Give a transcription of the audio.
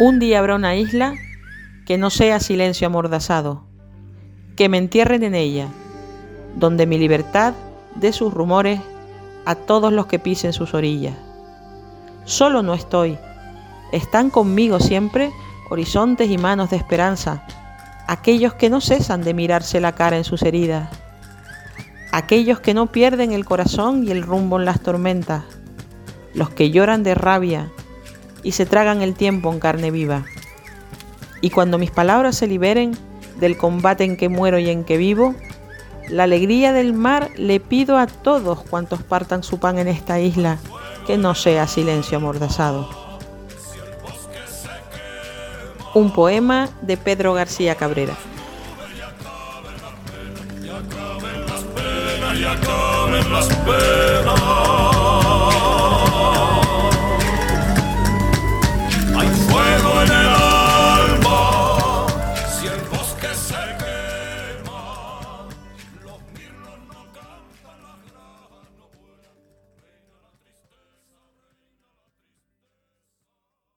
Un día habrá una isla que no sea silencio amordazado, que me entierren en ella, donde mi libertad dé sus rumores a todos los que pisen sus orillas. Solo no estoy, están conmigo siempre horizontes y manos de esperanza, aquellos que no cesan de mirarse la cara en sus heridas, aquellos que no pierden el corazón y el rumbo en las tormentas, los que lloran de rabia y se tragan el tiempo en carne viva. Y cuando mis palabras se liberen del combate en que muero y en que vivo, la alegría del mar le pido a todos cuantos partan su pan en esta isla, que no sea silencio amordazado. Un poema de Pedro García Cabrera.